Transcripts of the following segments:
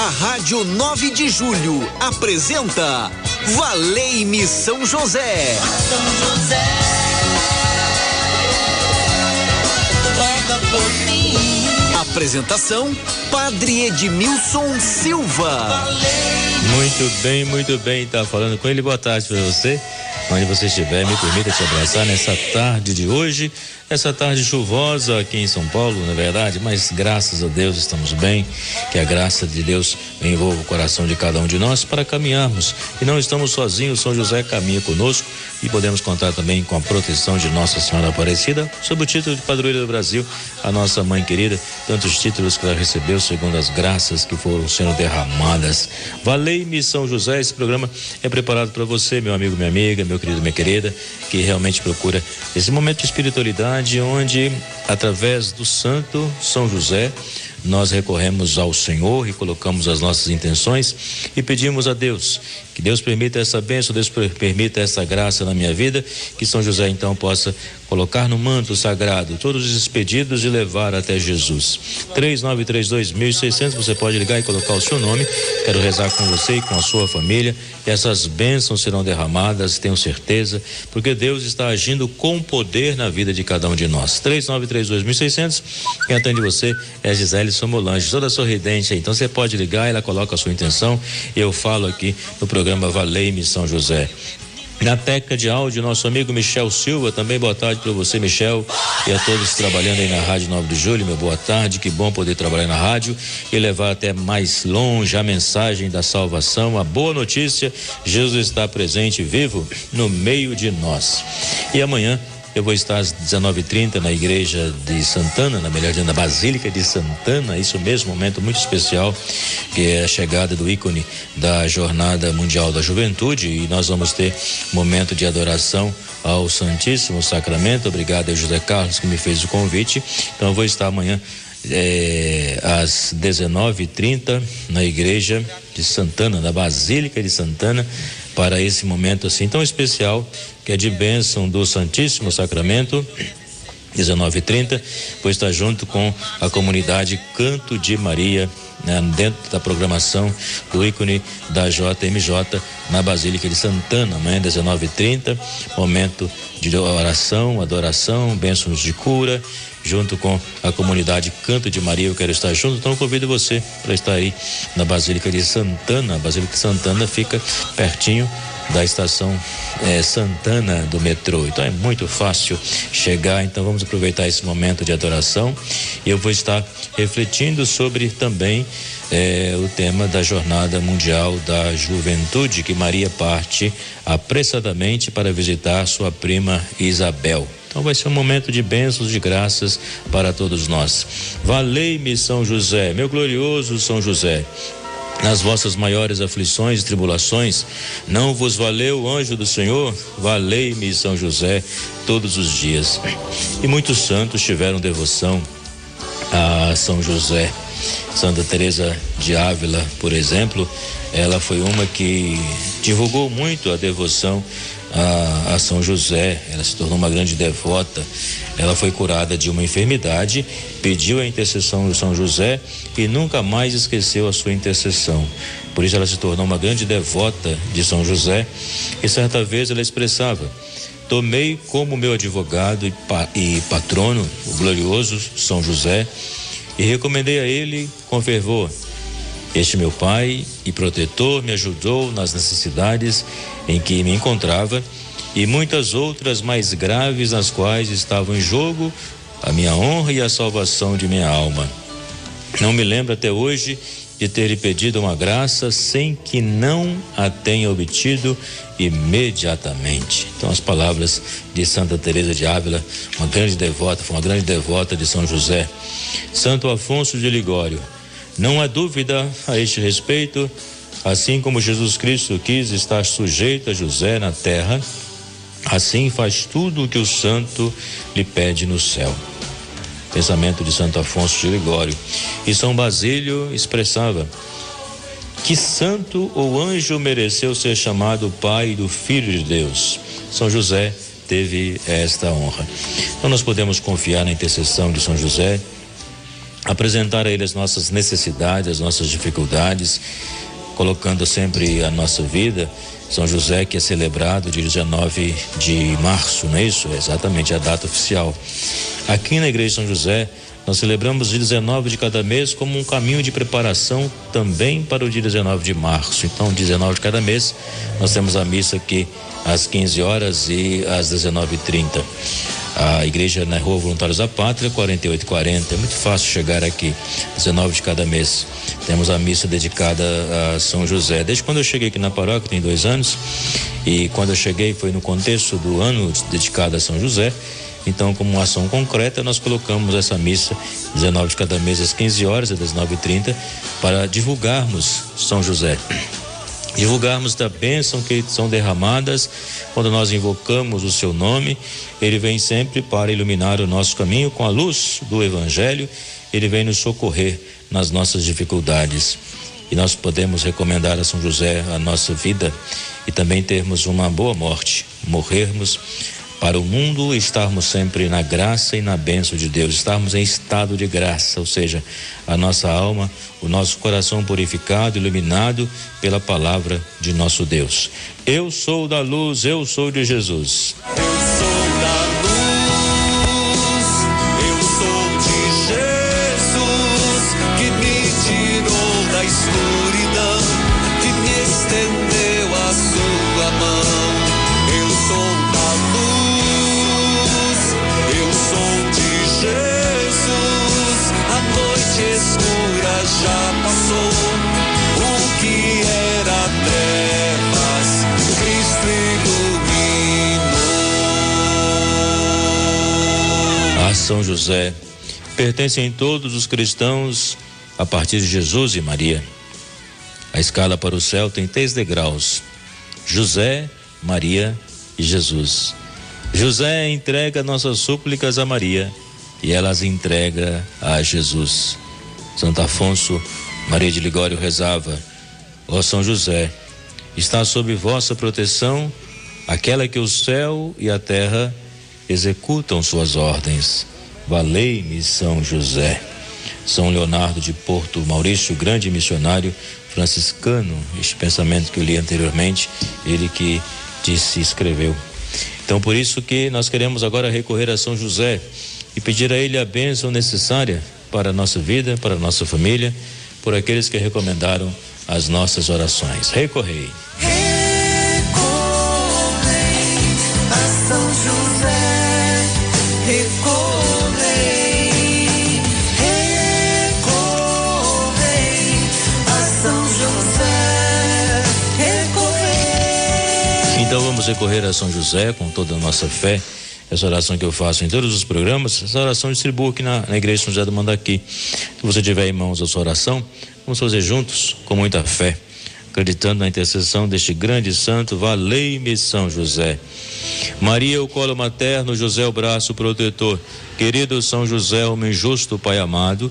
A Rádio 9 de Julho apresenta Valeime São José. São José. Apresentação Padre Edmilson Silva. Muito bem, muito bem. Tá falando com ele. Boa tarde para você. Onde você estiver, me permita te abraçar nessa tarde de hoje essa tarde chuvosa aqui em São Paulo, na é verdade, mas graças a Deus estamos bem. Que a graça de Deus envolva o coração de cada um de nós para caminharmos. E não estamos sozinhos, São José caminha conosco e podemos contar também com a proteção de Nossa Senhora Aparecida, sob o título de Padroeira do Brasil, a nossa mãe querida, tantos títulos que ela recebeu segundo as graças que foram sendo derramadas. Valei-me São José, esse programa é preparado para você, meu amigo, minha amiga, meu querido, minha querida, que realmente procura esse momento de espiritualidade onde, através do Santo São José, nós recorremos ao Senhor e colocamos as nossas intenções e pedimos a Deus que Deus permita essa bênção, Deus permita essa graça na minha vida, que São José então possa colocar no manto sagrado todos os pedidos e levar até Jesus. 3932 1600, você pode ligar e colocar o seu nome. Quero rezar com você e com a sua família. E essas bênçãos serão derramadas, tenho certeza, porque Deus está agindo com poder na vida de cada um de nós. 3932 1600. Quem atende você é Gisele Somolange, toda sorridente. Então você pode ligar, ela coloca a sua intenção. Eu falo aqui no programa Valei-me São José. Na técnica de áudio, nosso amigo Michel Silva, também boa tarde para você, Michel, e a todos trabalhando aí na Rádio 9 de Julho, meu boa tarde, que bom poder trabalhar na rádio e levar até mais longe a mensagem da salvação, a boa notícia, Jesus está presente, vivo, no meio de nós. E amanhã eu vou estar às 19h30 na igreja de Santana, na melhor dizendo, na Basílica de Santana, isso mesmo, momento muito especial, que é a chegada do ícone da Jornada Mundial da Juventude, e nós vamos ter momento de adoração ao Santíssimo Sacramento. Obrigado a José Carlos que me fez o convite. Então eu vou estar amanhã é, às 19h30 na igreja de Santana, na Basílica de Santana, para esse momento assim tão especial, que é de bênção do Santíssimo Sacramento. 19:30, pois está junto com a comunidade Canto de Maria, né, dentro da programação do ícone da JMJ na Basílica de Santana, amanhã 19:30, momento de oração, adoração, bênçãos de cura, junto com a comunidade Canto de Maria. Eu quero estar junto, então convido você para estar aí na Basílica de Santana. A Basílica de Santana fica pertinho da estação eh, Santana do metrô. Então é muito fácil chegar. Então vamos aproveitar esse momento de adoração. E eu vou estar refletindo sobre também eh, o tema da Jornada Mundial da Juventude, que Maria parte apressadamente para visitar sua prima Isabel. Então vai ser um momento de bênçãos, de graças para todos nós. Valei-me São José, meu glorioso São José. Nas vossas maiores aflições e tribulações, não vos valeu o anjo do Senhor? Valei-me São José todos os dias. E muitos santos tiveram devoção a São José. Santa Teresa de Ávila, por exemplo, ela foi uma que divulgou muito a devoção a, a São José, ela se tornou uma grande devota. Ela foi curada de uma enfermidade, pediu a intercessão de São José e nunca mais esqueceu a sua intercessão. Por isso ela se tornou uma grande devota de São José e certa vez ela expressava: Tomei como meu advogado e, pa, e patrono o glorioso São José e recomendei a ele com fervor este meu pai e protetor me ajudou nas necessidades em que me encontrava e muitas outras mais graves nas quais estavam em jogo a minha honra e a salvação de minha alma. Não me lembro até hoje de ter lhe pedido uma graça sem que não a tenha obtido imediatamente. Então as palavras de Santa Teresa de Ávila, uma grande devota, foi uma grande devota de São José. Santo Afonso de Ligório, não há dúvida a este respeito, assim como Jesus Cristo quis estar sujeito a José na terra, assim faz tudo o que o santo lhe pede no céu. Pensamento de Santo Afonso de Ligório. E São Basílio expressava: Que santo ou anjo mereceu ser chamado pai do Filho de Deus? São José teve esta honra. Então nós podemos confiar na intercessão de São José apresentar a Ele as nossas necessidades, as nossas dificuldades, colocando sempre a nossa vida. São José, que é celebrado dia 19 de março, não é isso? É exatamente a data oficial. Aqui na Igreja de São José, nós celebramos dia 19 de cada mês como um caminho de preparação também para o dia 19 de março. Então, 19 de cada mês, nós temos a missa aqui às 15 horas e às 19h30. A igreja na Rua Voluntários da Pátria, 4840. É muito fácil chegar aqui, 19 de cada mês. Temos a missa dedicada a São José. Desde quando eu cheguei aqui na paróquia, tem dois anos, e quando eu cheguei foi no contexto do ano dedicado a São José. Então, como uma ação concreta, nós colocamos essa missa 19 de cada mês às 15 horas, às 19h30, para divulgarmos São José divulgarmos da bênção que são derramadas quando nós invocamos o seu nome. Ele vem sempre para iluminar o nosso caminho com a luz do Evangelho. Ele vem nos socorrer nas nossas dificuldades. E nós podemos recomendar a São José a nossa vida e também termos uma boa morte, morrermos para o mundo estarmos sempre na graça e na bênção de Deus, estarmos em estado de graça, ou seja, a nossa alma, o nosso coração purificado, iluminado pela palavra de nosso Deus. Eu sou da luz, eu sou de Jesus. José pertencem todos os cristãos a partir de Jesus e Maria. A escala para o céu tem três degraus: José, Maria e Jesus. José entrega nossas súplicas a Maria e ela as entrega a Jesus. Santo Afonso Maria de Ligório rezava: Ó São José, está sob vossa proteção aquela que o céu e a terra executam suas ordens. Valei-me São José. São Leonardo de Porto Maurício, grande missionário franciscano, este pensamento que eu li anteriormente, ele que disse escreveu. Então, por isso que nós queremos agora recorrer a São José e pedir a ele a bênção necessária para a nossa vida, para a nossa família, por aqueles que recomendaram as nossas orações. Recorrei. Então vamos recorrer a São José com toda a nossa fé. Essa oração que eu faço em todos os programas, essa oração distribuo aqui na, na Igreja São José do Mandaqui. Se você tiver em mãos a sua oração, vamos fazer juntos, com muita fé, acreditando na intercessão deste grande santo, valei-me São José. Maria, o colo materno, José, o braço protetor. Querido São José, homem justo, Pai amado,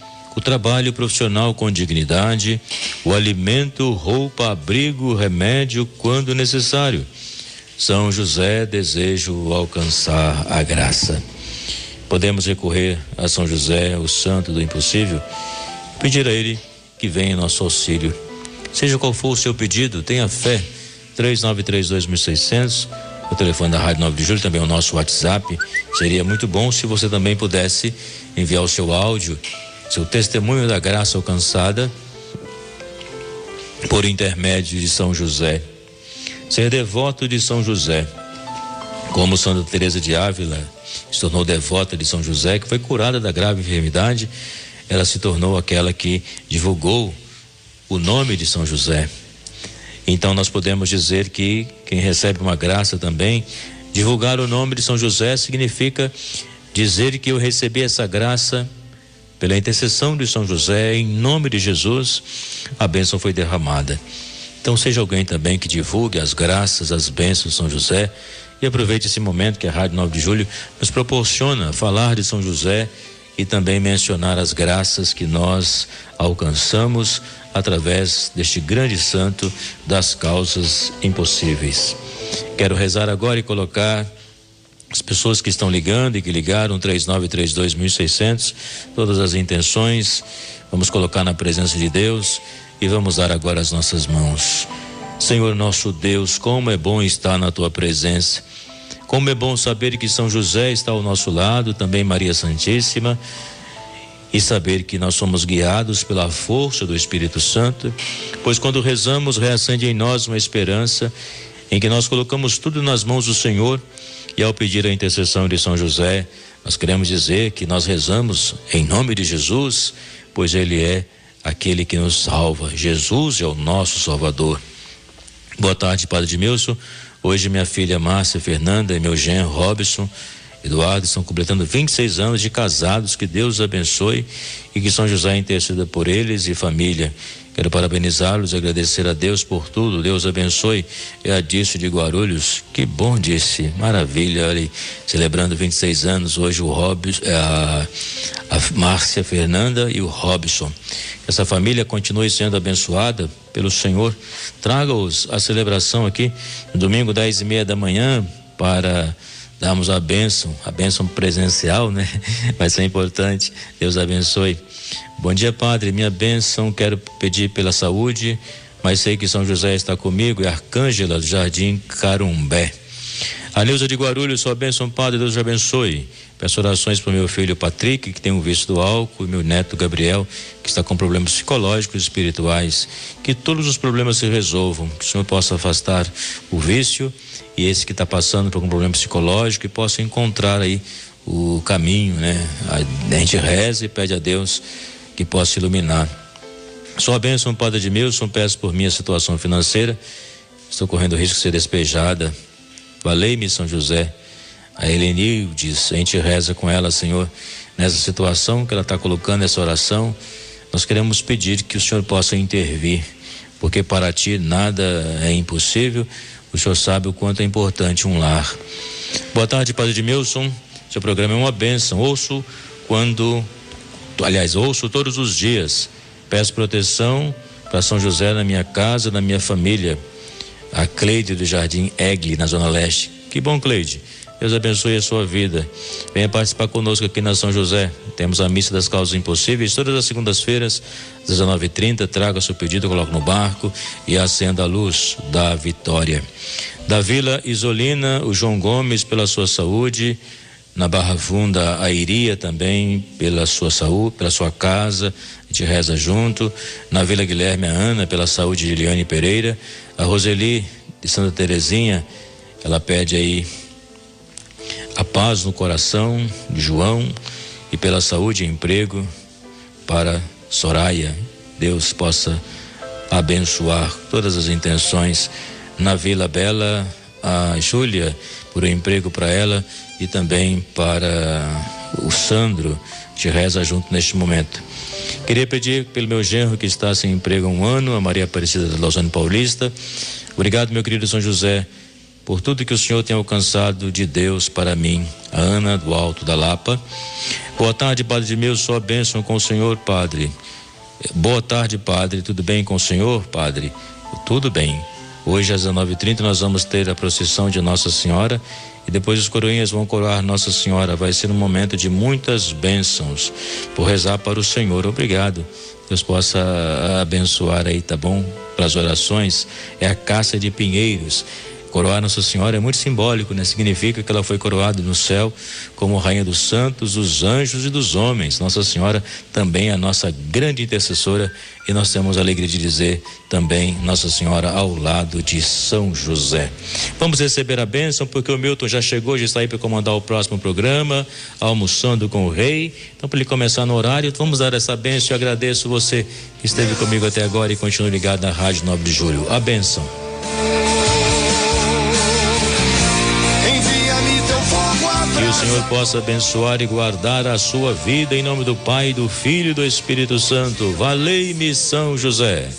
o trabalho profissional com dignidade, o alimento, roupa, abrigo, remédio quando necessário. São José, desejo alcançar a graça. Podemos recorrer a São José, o santo do impossível, pedir a ele que venha em nosso auxílio. Seja qual for o seu pedido, tenha fé. 393-2600, o telefone da Rádio 9 de Julho, também o nosso WhatsApp. Seria muito bom se você também pudesse enviar o seu áudio seu testemunho da graça alcançada por intermédio de São José. Ser devoto de São José. Como Santa Teresa de Ávila se tornou devota de São José, que foi curada da grave enfermidade, ela se tornou aquela que divulgou o nome de São José. Então nós podemos dizer que quem recebe uma graça também, divulgar o nome de São José significa dizer que eu recebi essa graça pela intercessão de São José, em nome de Jesus, a bênção foi derramada. Então seja alguém também que divulgue as graças, as bênçãos de São José e aproveite esse momento que a Rádio 9 de Julho nos proporciona falar de São José e também mencionar as graças que nós alcançamos através deste grande santo das causas impossíveis. Quero rezar agora e colocar as pessoas que estão ligando e que ligaram 3932 1600, todas as intenções, vamos colocar na presença de Deus e vamos dar agora as nossas mãos. Senhor nosso Deus, como é bom estar na tua presença. Como é bom saber que São José está ao nosso lado, também Maria Santíssima, e saber que nós somos guiados pela força do Espírito Santo, pois quando rezamos, reacende em nós uma esperança em que nós colocamos tudo nas mãos do Senhor e ao pedir a intercessão de São José, nós queremos dizer que nós rezamos em nome de Jesus, pois Ele é aquele que nos salva. Jesus é o nosso Salvador. Boa tarde, Padre Edmilson. Hoje minha filha Márcia Fernanda e meu genro Robson Eduardo estão completando 26 anos de casados. Que Deus abençoe e que São José interceda por eles e família. Quero parabenizá-los agradecer a Deus por tudo. Deus abençoe. É a Dício de Guarulhos. Que bom, disse. Maravilha. Ali, celebrando 26 anos. Hoje o Robson, é a, a Márcia Fernanda e o Robson. Que essa família continue sendo abençoada pelo Senhor. Traga-os a celebração aqui no domingo, 10 e meia da manhã, para darmos a bênção, a bênção presencial, né? Vai ser importante. Deus abençoe. Bom dia, Padre. Minha bênção, quero pedir pela saúde, mas sei que São José está comigo e Arcângela do Jardim Carumbé. A Neuza de Guarulhos, sua bênção, Padre, Deus abençoe. Peço orações para o meu filho Patrick, que tem um vício do álcool, e meu neto Gabriel, que está com problemas psicológicos e espirituais. Que todos os problemas se resolvam, que o Senhor possa afastar o vício e esse que está passando por um problema psicológico e possa encontrar aí o caminho, né? A gente reza e pede a Deus que possa iluminar. Sua bênção, Padre Edmilson, peço por minha situação financeira. Estou correndo o risco de ser despejada. Valei-me, São José. A Helenildes, a gente reza com ela, Senhor, nessa situação que ela está colocando essa oração. Nós queremos pedir que o Senhor possa intervir, porque para ti nada é impossível. O Senhor sabe o quanto é importante um lar. Boa tarde, Padre Edmilson. Seu programa é uma bênção. Ouço quando aliás, ouço todos os dias. Peço proteção para São José na minha casa, na minha família. A Cleide do Jardim Egli, na Zona Leste. Que bom, Cleide. Deus abençoe a sua vida. Venha participar conosco aqui na São José. Temos a missa das causas impossíveis todas as segundas-feiras, 19:30. Traga seu pedido, coloque no barco e acenda a luz da vitória. Da Vila Isolina, o João Gomes pela sua saúde na Barra Funda, a Iria também, pela sua saúde, pela sua casa, a gente reza junto. Na Vila Guilherme, a Ana, pela saúde de Eliane Pereira. A Roseli, de Santa Terezinha, ela pede aí a paz no coração de João e pela saúde e emprego para Soraya. Deus possa abençoar todas as intenções. Na Vila Bela, a Júlia, por um emprego para ela e também para o Sandro, que reza junto neste momento. Queria pedir pelo meu genro que está sem emprego há um ano, a Maria Aparecida da Lausanne Paulista. Obrigado, meu querido São José, por tudo que o Senhor tem alcançado de Deus para mim. A Ana do Alto da Lapa. Boa tarde, Padre de meu, sua bênção com o Senhor, Padre. Boa tarde, Padre. Tudo bem com o Senhor, Padre? Tudo bem. Hoje às 19h30 nós vamos ter a procissão de Nossa Senhora e depois os coroinhas vão coroar Nossa Senhora. Vai ser um momento de muitas bênçãos por rezar para o Senhor. Obrigado. Deus possa abençoar aí, tá bom? Para as orações. É a Caça de Pinheiros. Coroar Nossa Senhora é muito simbólico, né? Significa que ela foi coroada no céu como Rainha dos Santos, dos anjos e dos homens. Nossa Senhora também é a nossa grande intercessora e nós temos a alegria de dizer também Nossa Senhora ao lado de São José. Vamos receber a bênção porque o Milton já chegou, já está aí para comandar o próximo programa, almoçando com o rei. Então, para ele começar no horário, vamos dar essa bênção. Eu agradeço você que esteve comigo até agora e continue ligado na Rádio 9 de Julho. A bênção. O Senhor possa abençoar e guardar a sua vida em nome do Pai, do Filho e do Espírito Santo. Valei-me São José.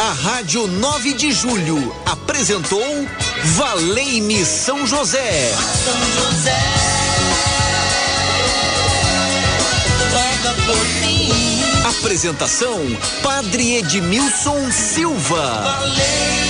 A Rádio 9 de Julho apresentou Valei-me São José. São José, roga por. Apresentação: Padre Edmilson Silva. Valei